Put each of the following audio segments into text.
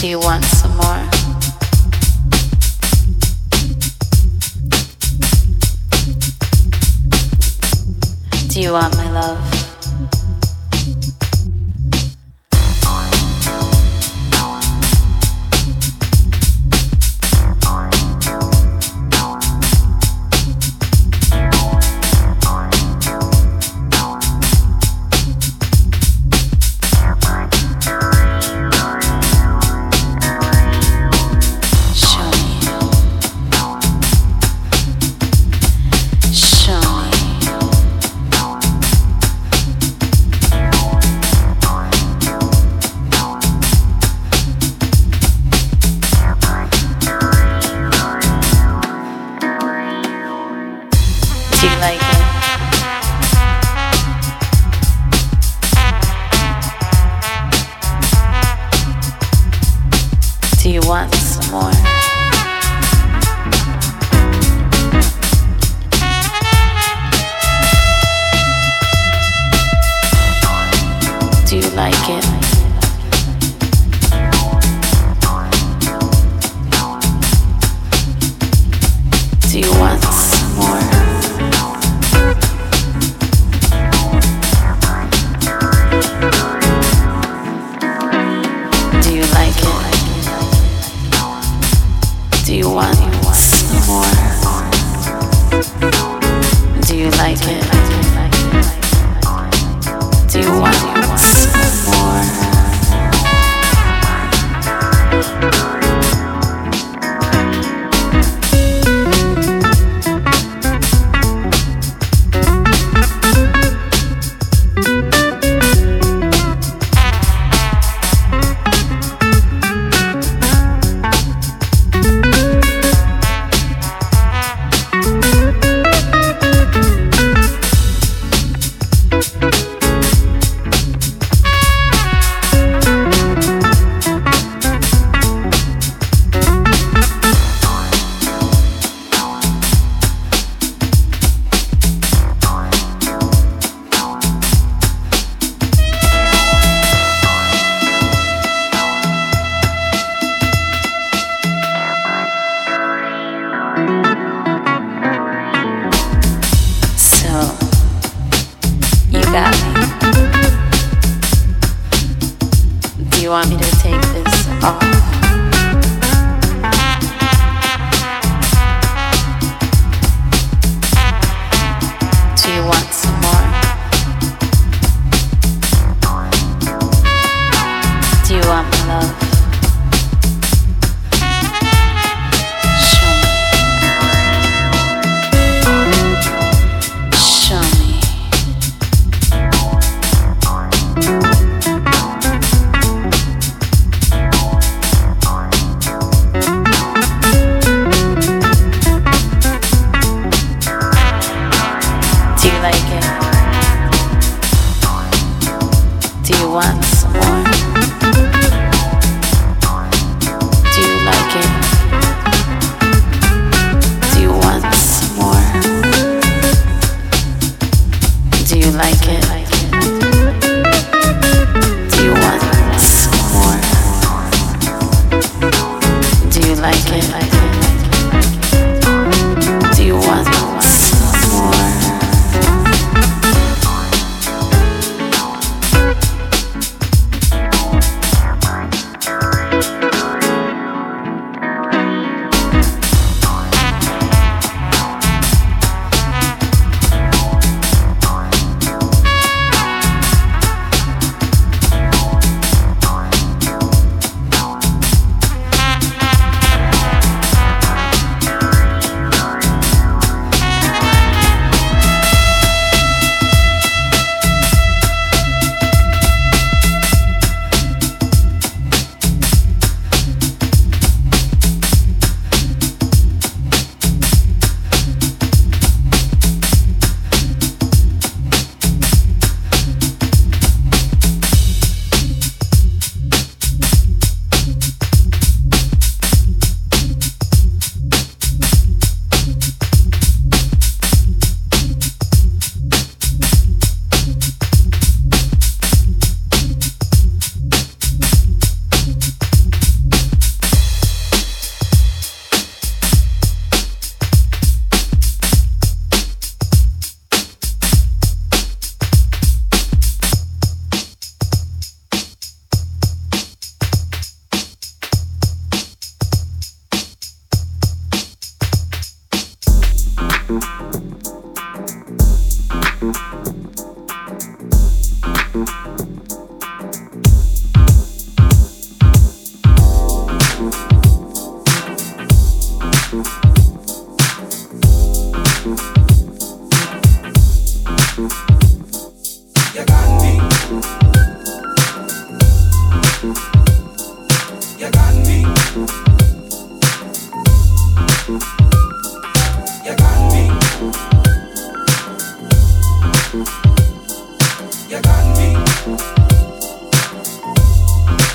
Do you once some more. Do you want my love?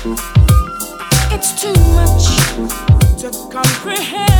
What to do.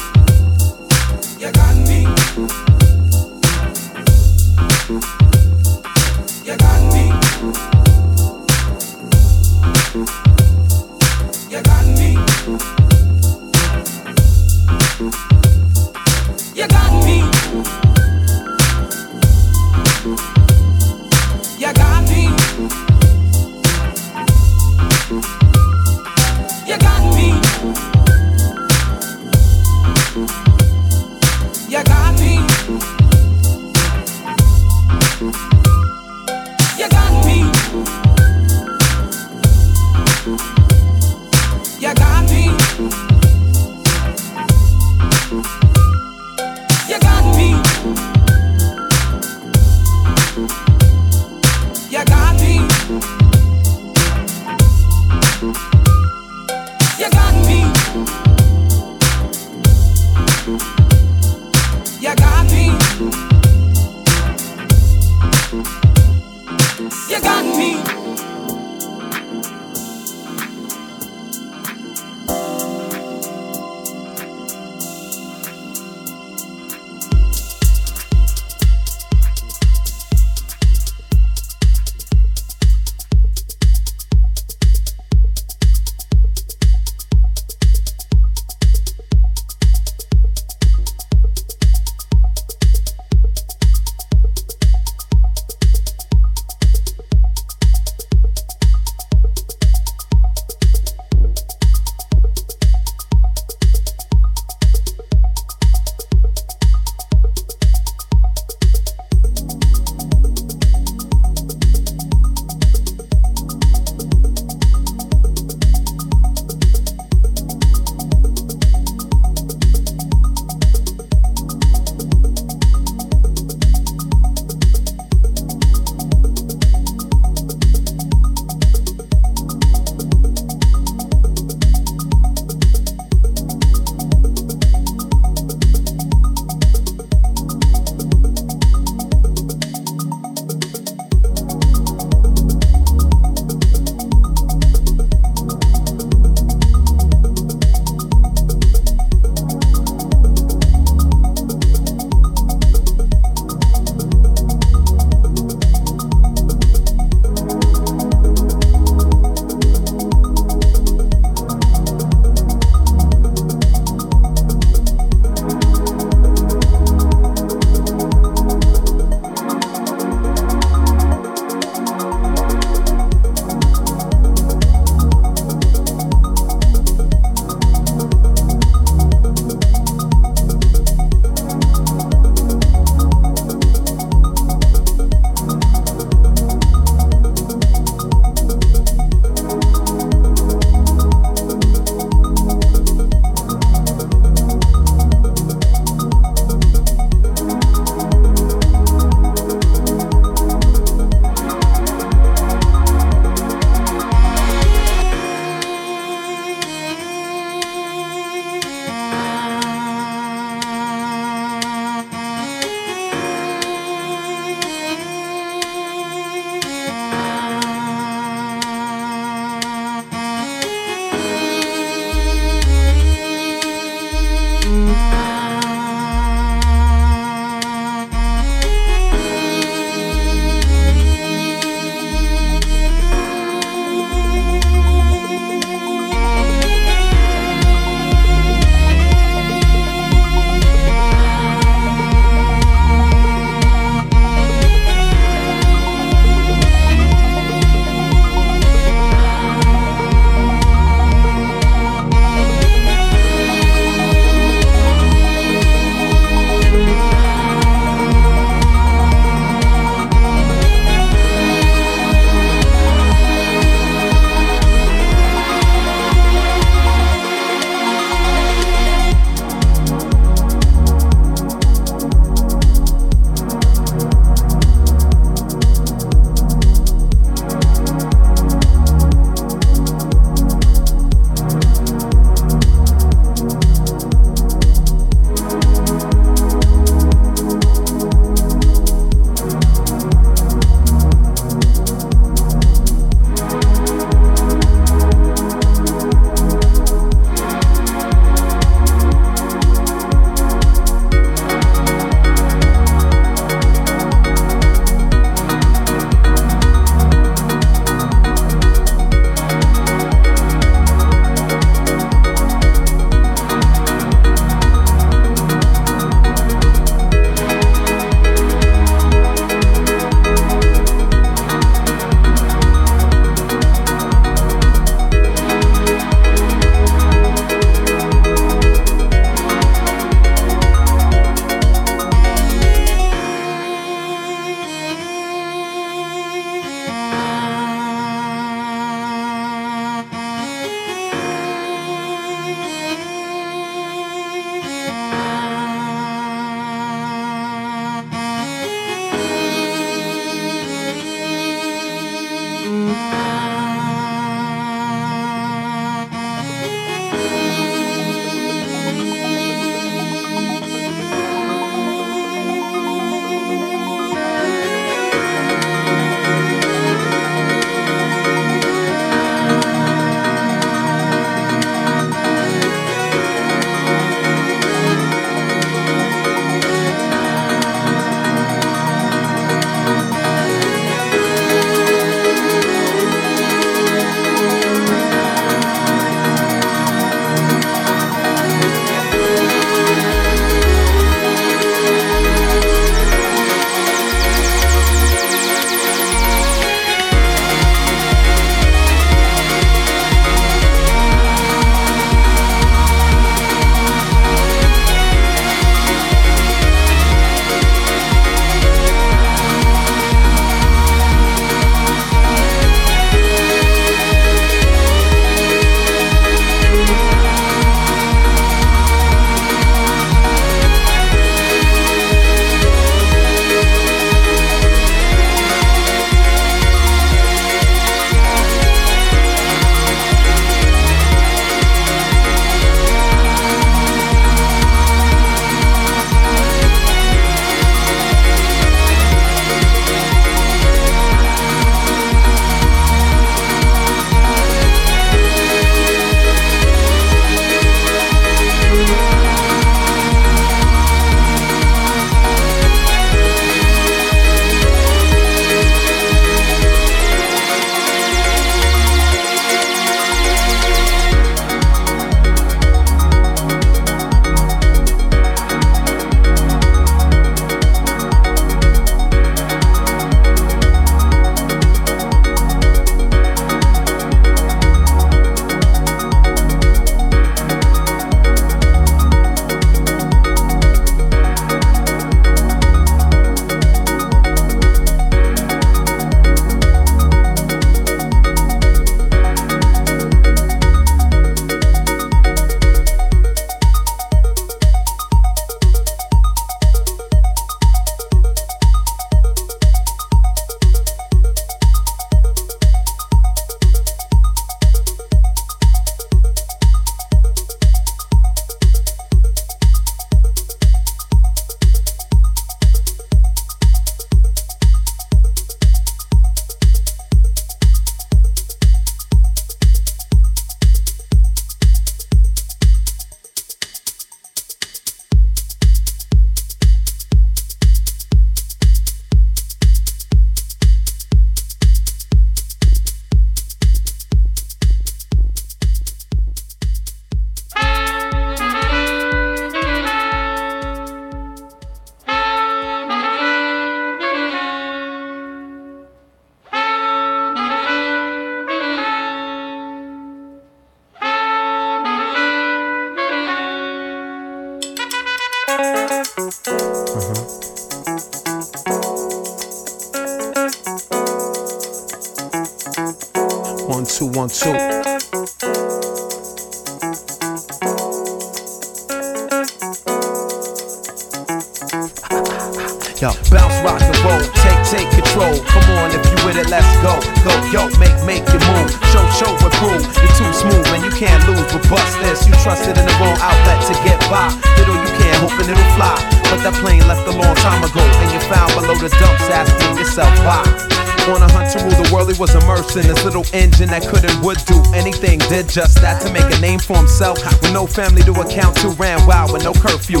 Just that to make a name for himself. With no family to account to, ran wild with no curfew.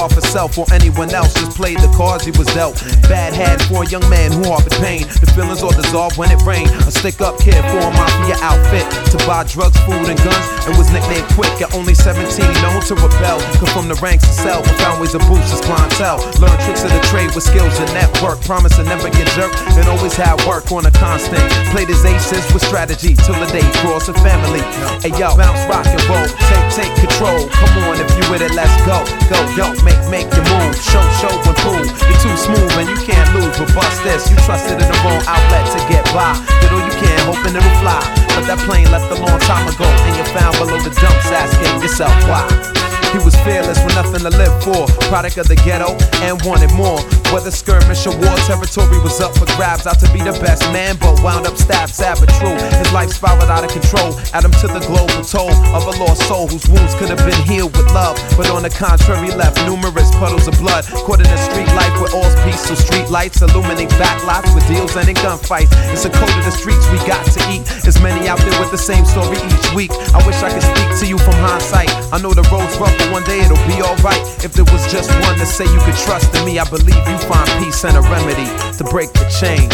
Orphan since birth with no regard for self or anyone else. Just played the cards he was dealt. Bad hand for a young man who harbored pain. The feelings all dissolve when it rained. A stick up kid for a mafia outfit to buy drugs, food, and guns. And was nicknamed Quick at only 17, known to rebel. Come from the ranks to sell, found ways to boost his clientele. Learn tricks of the trade with skills and network. Promise to never get jerk and always had work on a constant. Played his aces with strategy till the day cross a family. Hey yo, bounce, rock and roll, take take control. Come on, if you with it, let's go. Go yo, make make your move. Show show and prove you're too smooth and you can't lose. But bust this, you trusted in the wrong outlet to get by. Little you can, hoping it'll fly. But that plane left a long time ago, and you're found below the dumps, asking yourself why. He was fearless with nothing to live for. Product of the ghetto and wanted more. Whether skirmish or war territory was up for grabs. Out to be the best man, but wound up stabbed, sad but true. His life spiraled out of control. Add him to the global toll of a lost soul whose wounds could have been healed with love. But on the contrary, left numerous puddles of blood. Caught in a street life with all's peace. So street lights illuminate backlots with deals and in gunfights. It's a code of the streets we got to eat. There's many out there with the same story each week. I wish I could speak to you from hindsight. I know the road's rough, but one day it'll be alright. If there was just one to say you could trust in me, I believe you find peace and a remedy to break the chain.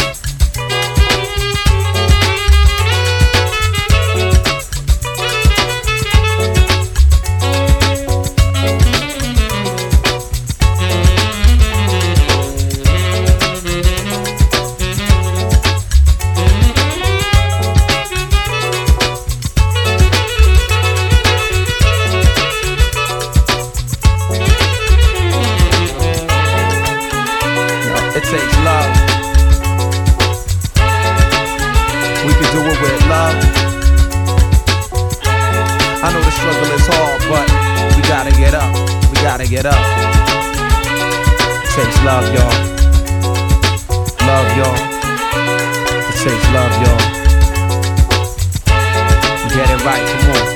Is hard, but we gotta get up. We gotta get up. It takes love, y'all. Love, y'all. It takes love, y'all. Get it right, come on.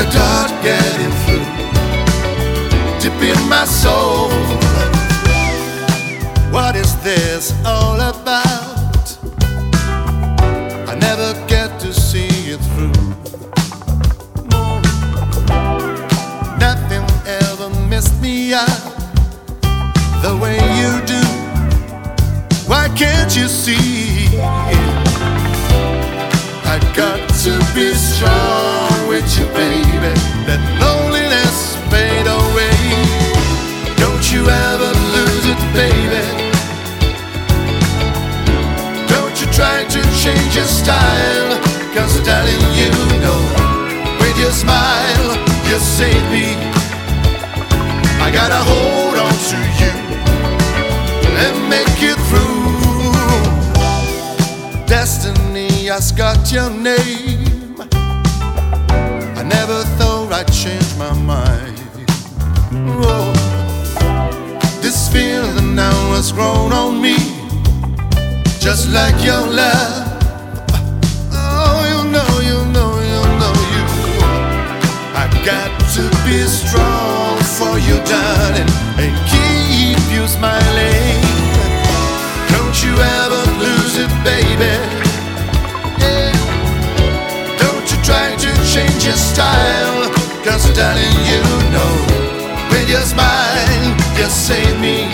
A dart getting through, deep in my soul. What is this all got your name. I never thought I'd change my mind. Oh, this feeling now has grown on me, just like your love. Oh, you know, you know, you know, you. I got to be strong for you, darling, and keep you smiling. Don't you ever lose it, baby. Your style, cause darling, you know, with your smile, you save me.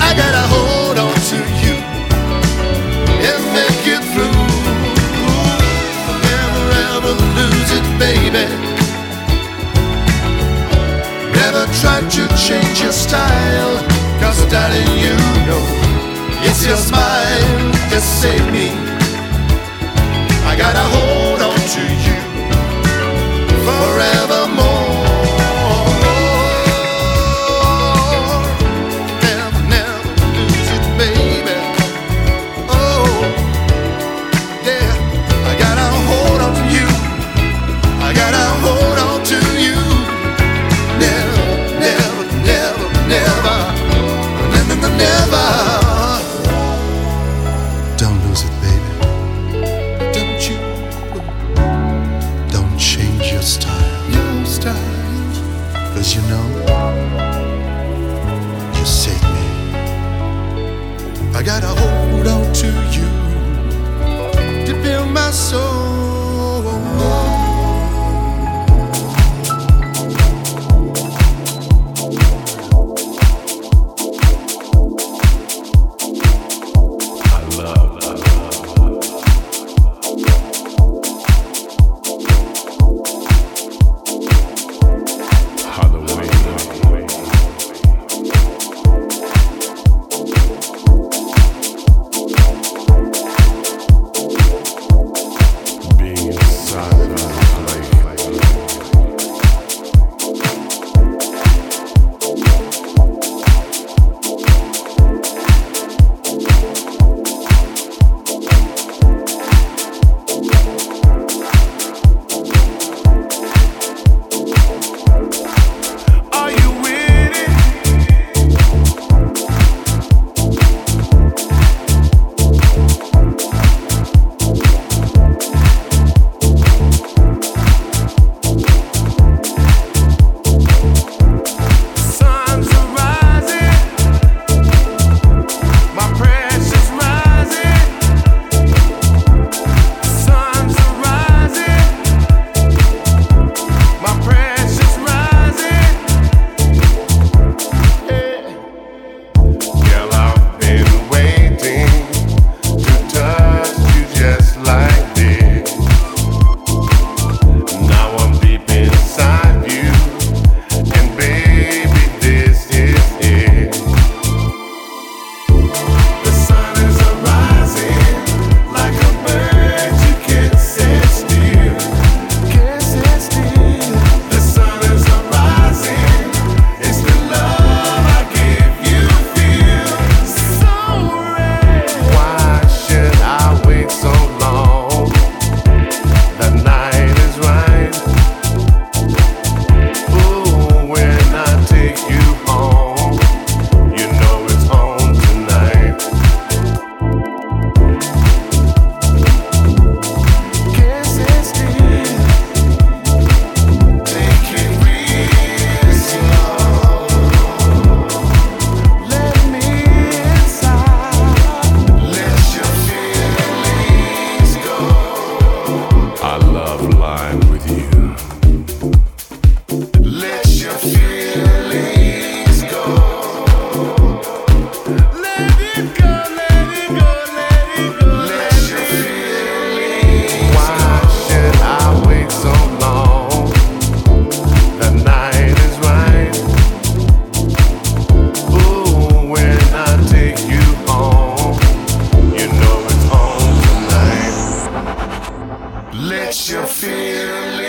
I gotta hold on to you and make it through. Never ever lose it, baby. Never try to change your style, cause darling, you know, it's your smile that saved me. To